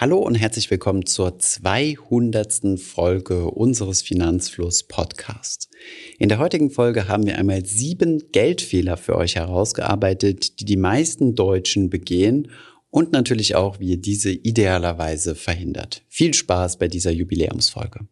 Hallo und herzlich willkommen zur 200. Folge unseres Finanzfluss Podcasts. In der heutigen Folge haben wir einmal sieben Geldfehler für euch herausgearbeitet, die die meisten Deutschen begehen und natürlich auch, wie ihr diese idealerweise verhindert. Viel Spaß bei dieser Jubiläumsfolge.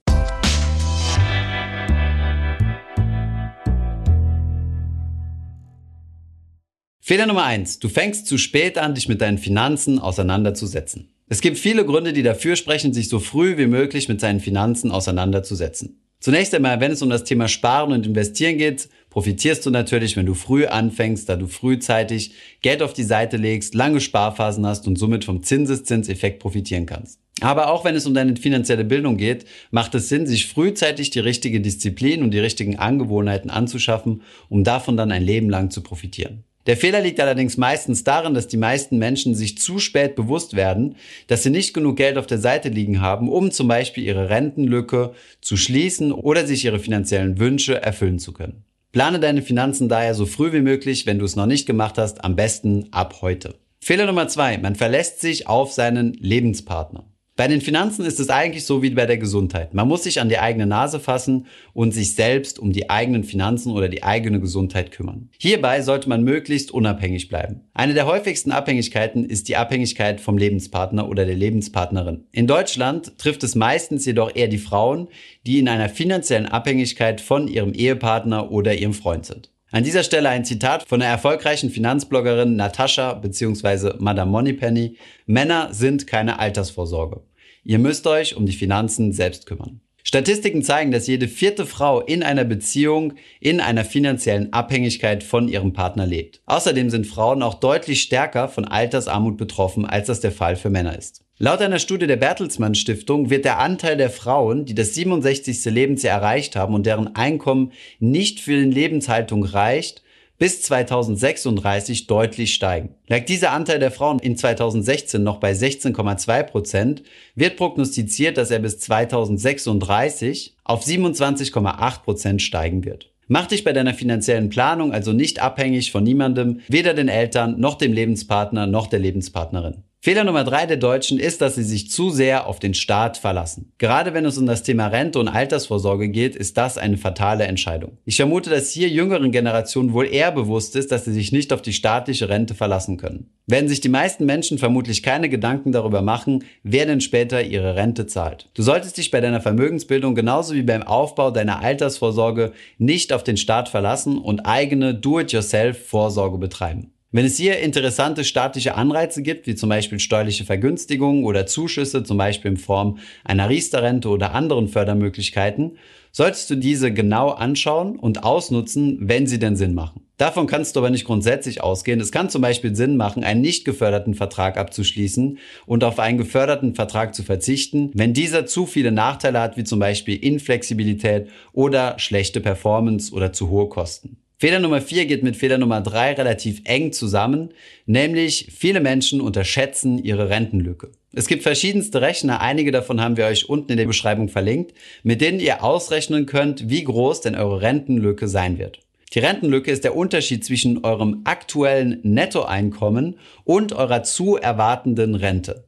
Fehler Nummer eins: Du fängst zu spät an, dich mit deinen Finanzen auseinanderzusetzen. Es gibt viele Gründe, die dafür sprechen, sich so früh wie möglich mit seinen Finanzen auseinanderzusetzen. Zunächst einmal, wenn es um das Thema Sparen und Investieren geht, profitierst du natürlich, wenn du früh anfängst, da du frühzeitig Geld auf die Seite legst, lange Sparphasen hast und somit vom Zinseszinseffekt profitieren kannst. Aber auch wenn es um deine finanzielle Bildung geht, macht es Sinn, sich frühzeitig die richtige Disziplin und die richtigen Angewohnheiten anzuschaffen, um davon dann ein Leben lang zu profitieren. Der Fehler liegt allerdings meistens darin, dass die meisten Menschen sich zu spät bewusst werden, dass sie nicht genug Geld auf der Seite liegen haben, um zum Beispiel ihre Rentenlücke zu schließen oder sich ihre finanziellen Wünsche erfüllen zu können. Plane deine Finanzen daher so früh wie möglich, wenn du es noch nicht gemacht hast, am besten ab heute. Fehler Nummer zwei, man verlässt sich auf seinen Lebenspartner. Bei den Finanzen ist es eigentlich so wie bei der Gesundheit. Man muss sich an die eigene Nase fassen und sich selbst um die eigenen Finanzen oder die eigene Gesundheit kümmern. Hierbei sollte man möglichst unabhängig bleiben. Eine der häufigsten Abhängigkeiten ist die Abhängigkeit vom Lebenspartner oder der Lebenspartnerin. In Deutschland trifft es meistens jedoch eher die Frauen, die in einer finanziellen Abhängigkeit von ihrem Ehepartner oder ihrem Freund sind. An dieser Stelle ein Zitat von der erfolgreichen Finanzbloggerin Natascha bzw. Madame Moneypenny. Männer sind keine Altersvorsorge. Ihr müsst euch um die Finanzen selbst kümmern. Statistiken zeigen, dass jede vierte Frau in einer Beziehung in einer finanziellen Abhängigkeit von ihrem Partner lebt. Außerdem sind Frauen auch deutlich stärker von Altersarmut betroffen, als das der Fall für Männer ist. Laut einer Studie der Bertelsmann Stiftung wird der Anteil der Frauen, die das 67. Lebensjahr erreicht haben und deren Einkommen nicht für die Lebenshaltung reicht, bis 2036 deutlich steigen. Lag dieser Anteil der Frauen in 2016 noch bei 16,2 Prozent, wird prognostiziert, dass er bis 2036 auf 27,8 Prozent steigen wird. Mach dich bei deiner finanziellen Planung also nicht abhängig von niemandem, weder den Eltern noch dem Lebenspartner noch der Lebenspartnerin. Fehler Nummer drei der Deutschen ist, dass sie sich zu sehr auf den Staat verlassen. Gerade wenn es um das Thema Rente und Altersvorsorge geht, ist das eine fatale Entscheidung. Ich vermute, dass hier jüngeren Generationen wohl eher bewusst ist, dass sie sich nicht auf die staatliche Rente verlassen können. Werden sich die meisten Menschen vermutlich keine Gedanken darüber machen, wer denn später ihre Rente zahlt. Du solltest dich bei deiner Vermögensbildung genauso wie beim Aufbau deiner Altersvorsorge nicht auf den Staat verlassen und eigene Do-it-yourself-Vorsorge betreiben. Wenn es hier interessante staatliche Anreize gibt, wie zum Beispiel steuerliche Vergünstigungen oder Zuschüsse, zum Beispiel in Form einer Riester-Rente oder anderen Fördermöglichkeiten, solltest du diese genau anschauen und ausnutzen, wenn sie denn Sinn machen. Davon kannst du aber nicht grundsätzlich ausgehen. Es kann zum Beispiel Sinn machen, einen nicht geförderten Vertrag abzuschließen und auf einen geförderten Vertrag zu verzichten, wenn dieser zu viele Nachteile hat, wie zum Beispiel Inflexibilität oder schlechte Performance oder zu hohe Kosten. Fehler Nummer vier geht mit Fehler Nummer drei relativ eng zusammen, nämlich viele Menschen unterschätzen ihre Rentenlücke. Es gibt verschiedenste Rechner, einige davon haben wir euch unten in der Beschreibung verlinkt, mit denen ihr ausrechnen könnt, wie groß denn eure Rentenlücke sein wird. Die Rentenlücke ist der Unterschied zwischen eurem aktuellen Nettoeinkommen und eurer zu erwartenden Rente.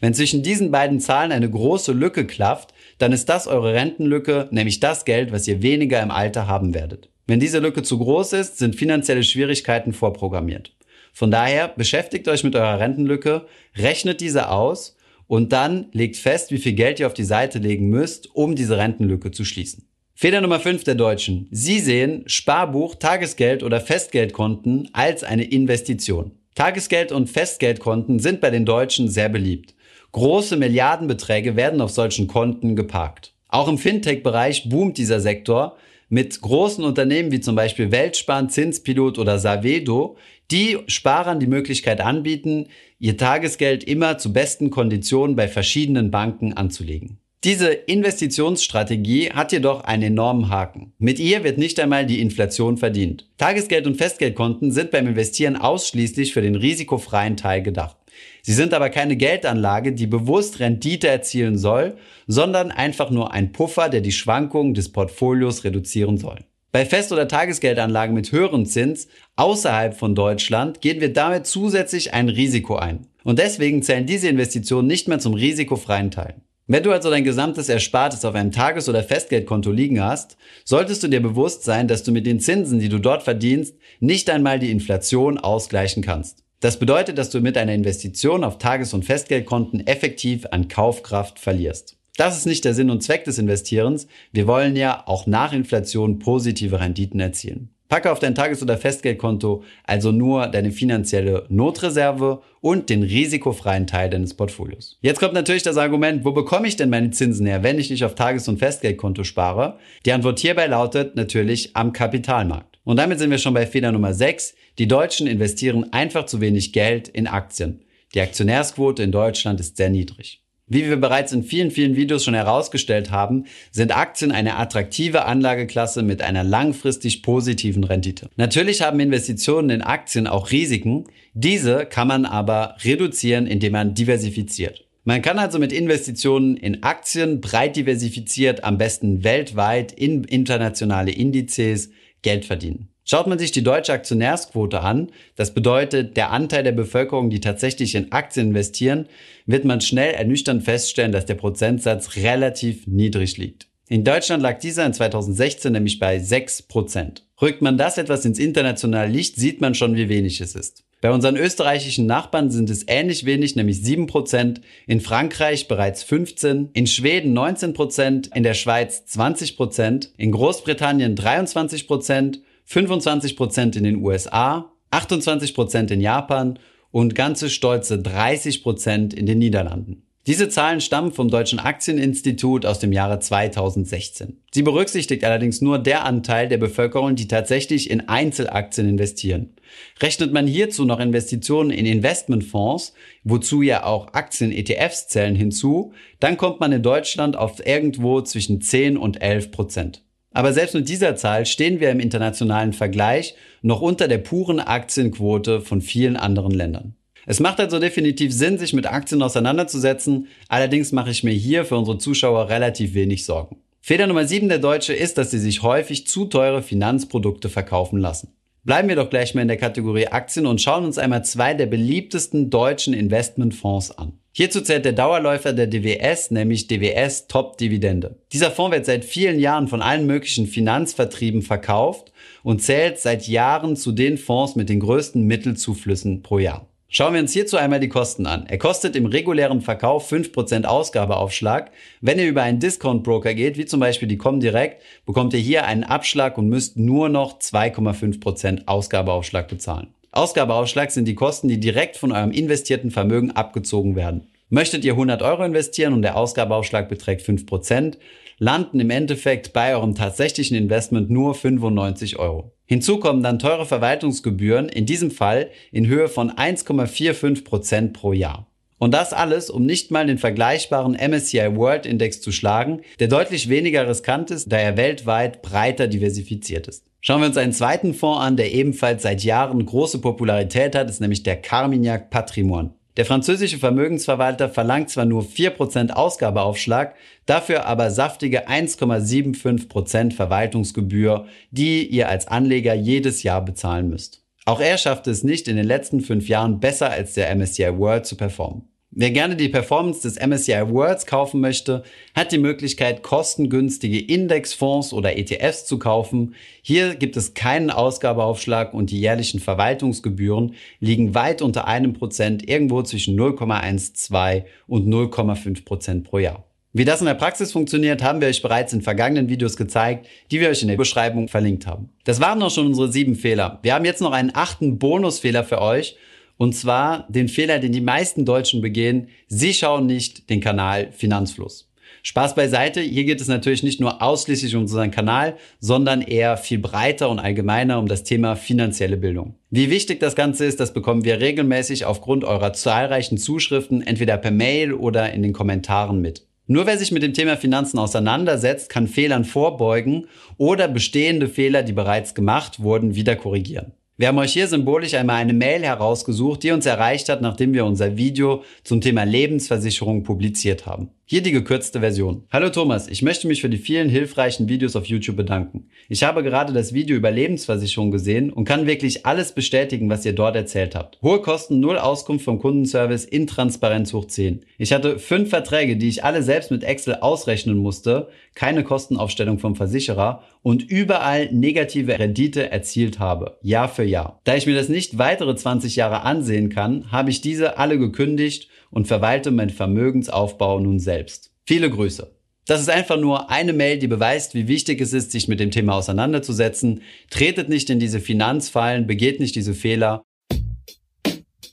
Wenn zwischen diesen beiden Zahlen eine große Lücke klafft, dann ist das eure Rentenlücke, nämlich das Geld, was ihr weniger im Alter haben werdet. Wenn diese Lücke zu groß ist, sind finanzielle Schwierigkeiten vorprogrammiert. Von daher beschäftigt euch mit eurer Rentenlücke, rechnet diese aus und dann legt fest, wie viel Geld ihr auf die Seite legen müsst, um diese Rentenlücke zu schließen. Fehler Nummer 5 der Deutschen. Sie sehen Sparbuch, Tagesgeld oder Festgeldkonten als eine Investition. Tagesgeld und Festgeldkonten sind bei den Deutschen sehr beliebt. Große Milliardenbeträge werden auf solchen Konten geparkt. Auch im Fintech-Bereich boomt dieser Sektor, mit großen Unternehmen wie zum Beispiel Weltsparen, Zinspilot oder Savedo, die Sparern die Möglichkeit anbieten, ihr Tagesgeld immer zu besten Konditionen bei verschiedenen Banken anzulegen. Diese Investitionsstrategie hat jedoch einen enormen Haken. Mit ihr wird nicht einmal die Inflation verdient. Tagesgeld- und Festgeldkonten sind beim Investieren ausschließlich für den risikofreien Teil gedacht. Sie sind aber keine Geldanlage, die bewusst Rendite erzielen soll, sondern einfach nur ein Puffer, der die Schwankungen des Portfolios reduzieren soll. Bei Fest- oder Tagesgeldanlagen mit höherem Zins außerhalb von Deutschland gehen wir damit zusätzlich ein Risiko ein. Und deswegen zählen diese Investitionen nicht mehr zum risikofreien Teil. Wenn du also dein gesamtes Erspartes auf einem Tages- oder Festgeldkonto liegen hast, solltest du dir bewusst sein, dass du mit den Zinsen, die du dort verdienst, nicht einmal die Inflation ausgleichen kannst. Das bedeutet, dass du mit einer Investition auf Tages- und Festgeldkonten effektiv an Kaufkraft verlierst. Das ist nicht der Sinn und Zweck des Investierens. Wir wollen ja auch nach Inflation positive Renditen erzielen. Packe auf dein Tages- oder Festgeldkonto also nur deine finanzielle Notreserve und den risikofreien Teil deines Portfolios. Jetzt kommt natürlich das Argument, wo bekomme ich denn meine Zinsen her, wenn ich nicht auf Tages- und Festgeldkonto spare? Die Antwort hierbei lautet natürlich am Kapitalmarkt. Und damit sind wir schon bei Fehler Nummer 6. Die Deutschen investieren einfach zu wenig Geld in Aktien. Die Aktionärsquote in Deutschland ist sehr niedrig. Wie wir bereits in vielen, vielen Videos schon herausgestellt haben, sind Aktien eine attraktive Anlageklasse mit einer langfristig positiven Rendite. Natürlich haben Investitionen in Aktien auch Risiken. Diese kann man aber reduzieren, indem man diversifiziert. Man kann also mit Investitionen in Aktien breit diversifiziert, am besten weltweit in internationale Indizes Geld verdienen. Schaut man sich die deutsche Aktionärsquote an, das bedeutet der Anteil der Bevölkerung, die tatsächlich in Aktien investieren, wird man schnell ernüchternd feststellen, dass der Prozentsatz relativ niedrig liegt. In Deutschland lag dieser in 2016 nämlich bei 6%. Rückt man das etwas ins internationale Licht, sieht man schon, wie wenig es ist. Bei unseren österreichischen Nachbarn sind es ähnlich wenig, nämlich 7%, in Frankreich bereits 15%, in Schweden 19%, in der Schweiz 20%, in Großbritannien 23%, 25% in den USA, 28% in Japan und ganze stolze 30% in den Niederlanden. Diese Zahlen stammen vom Deutschen Aktieninstitut aus dem Jahre 2016. Sie berücksichtigt allerdings nur der Anteil der Bevölkerung, die tatsächlich in Einzelaktien investieren. Rechnet man hierzu noch Investitionen in Investmentfonds, wozu ja auch Aktien-ETFs zählen hinzu, dann kommt man in Deutschland auf irgendwo zwischen 10 und 11 Prozent. Aber selbst mit dieser Zahl stehen wir im internationalen Vergleich noch unter der puren Aktienquote von vielen anderen Ländern. Es macht also definitiv Sinn, sich mit Aktien auseinanderzusetzen, allerdings mache ich mir hier für unsere Zuschauer relativ wenig Sorgen. Fehler Nummer 7 der Deutsche ist, dass sie sich häufig zu teure Finanzprodukte verkaufen lassen. Bleiben wir doch gleich mal in der Kategorie Aktien und schauen uns einmal zwei der beliebtesten deutschen Investmentfonds an. Hierzu zählt der Dauerläufer der DWS, nämlich DWS Top Dividende. Dieser Fonds wird seit vielen Jahren von allen möglichen Finanzvertrieben verkauft und zählt seit Jahren zu den Fonds mit den größten Mittelzuflüssen pro Jahr. Schauen wir uns hierzu einmal die Kosten an. Er kostet im regulären Verkauf 5% Ausgabeaufschlag. Wenn ihr über einen Discount-Broker geht, wie zum Beispiel die Comdirect, bekommt ihr hier einen Abschlag und müsst nur noch 2,5% Ausgabeaufschlag bezahlen. Ausgabeaufschlag sind die Kosten, die direkt von eurem investierten Vermögen abgezogen werden. Möchtet ihr 100 Euro investieren und der Ausgabeaufschlag beträgt 5%, landen im Endeffekt bei eurem tatsächlichen Investment nur 95 Euro. Hinzu kommen dann teure Verwaltungsgebühren, in diesem Fall in Höhe von 1,45% pro Jahr. Und das alles, um nicht mal den vergleichbaren MSCI World Index zu schlagen, der deutlich weniger riskant ist, da er weltweit breiter diversifiziert ist. Schauen wir uns einen zweiten Fonds an, der ebenfalls seit Jahren große Popularität hat, ist nämlich der Carmignac Patrimoine. Der französische Vermögensverwalter verlangt zwar nur 4% Ausgabeaufschlag, dafür aber saftige 1,75% Verwaltungsgebühr, die ihr als Anleger jedes Jahr bezahlen müsst. Auch er schaffte es nicht, in den letzten fünf Jahren besser als der MSCI World zu performen. Wer gerne die Performance des MSCI Worlds kaufen möchte, hat die Möglichkeit, kostengünstige Indexfonds oder ETFs zu kaufen. Hier gibt es keinen Ausgabeaufschlag und die jährlichen Verwaltungsgebühren liegen weit unter einem Prozent, irgendwo zwischen 0,12 und 0,5 Prozent pro Jahr. Wie das in der Praxis funktioniert, haben wir euch bereits in vergangenen Videos gezeigt, die wir euch in der Beschreibung verlinkt haben. Das waren auch schon unsere sieben Fehler. Wir haben jetzt noch einen achten Bonusfehler für euch und zwar den Fehler, den die meisten Deutschen begehen. Sie schauen nicht den Kanal Finanzfluss. Spaß beiseite. Hier geht es natürlich nicht nur ausschließlich um unseren Kanal, sondern eher viel breiter und allgemeiner um das Thema finanzielle Bildung. Wie wichtig das Ganze ist, das bekommen wir regelmäßig aufgrund eurer zahlreichen Zuschriften entweder per Mail oder in den Kommentaren mit. Nur wer sich mit dem Thema Finanzen auseinandersetzt, kann Fehlern vorbeugen oder bestehende Fehler, die bereits gemacht wurden, wieder korrigieren. Wir haben euch hier symbolisch einmal eine Mail herausgesucht, die uns erreicht hat, nachdem wir unser Video zum Thema Lebensversicherung publiziert haben. Hier die gekürzte Version. Hallo Thomas, ich möchte mich für die vielen hilfreichen Videos auf YouTube bedanken. Ich habe gerade das Video über Lebensversicherung gesehen und kann wirklich alles bestätigen, was ihr dort erzählt habt. Hohe Kosten, null Auskunft vom Kundenservice, Intransparenz hoch 10. Ich hatte fünf Verträge, die ich alle selbst mit Excel ausrechnen musste, keine Kostenaufstellung vom Versicherer und überall negative Rendite erzielt habe, Jahr für Jahr. Da ich mir das nicht weitere 20 Jahre ansehen kann, habe ich diese alle gekündigt und verwalte mein Vermögensaufbau nun selbst. Viele Grüße. Das ist einfach nur eine Mail, die beweist, wie wichtig es ist, sich mit dem Thema auseinanderzusetzen. Tretet nicht in diese Finanzfallen, begeht nicht diese Fehler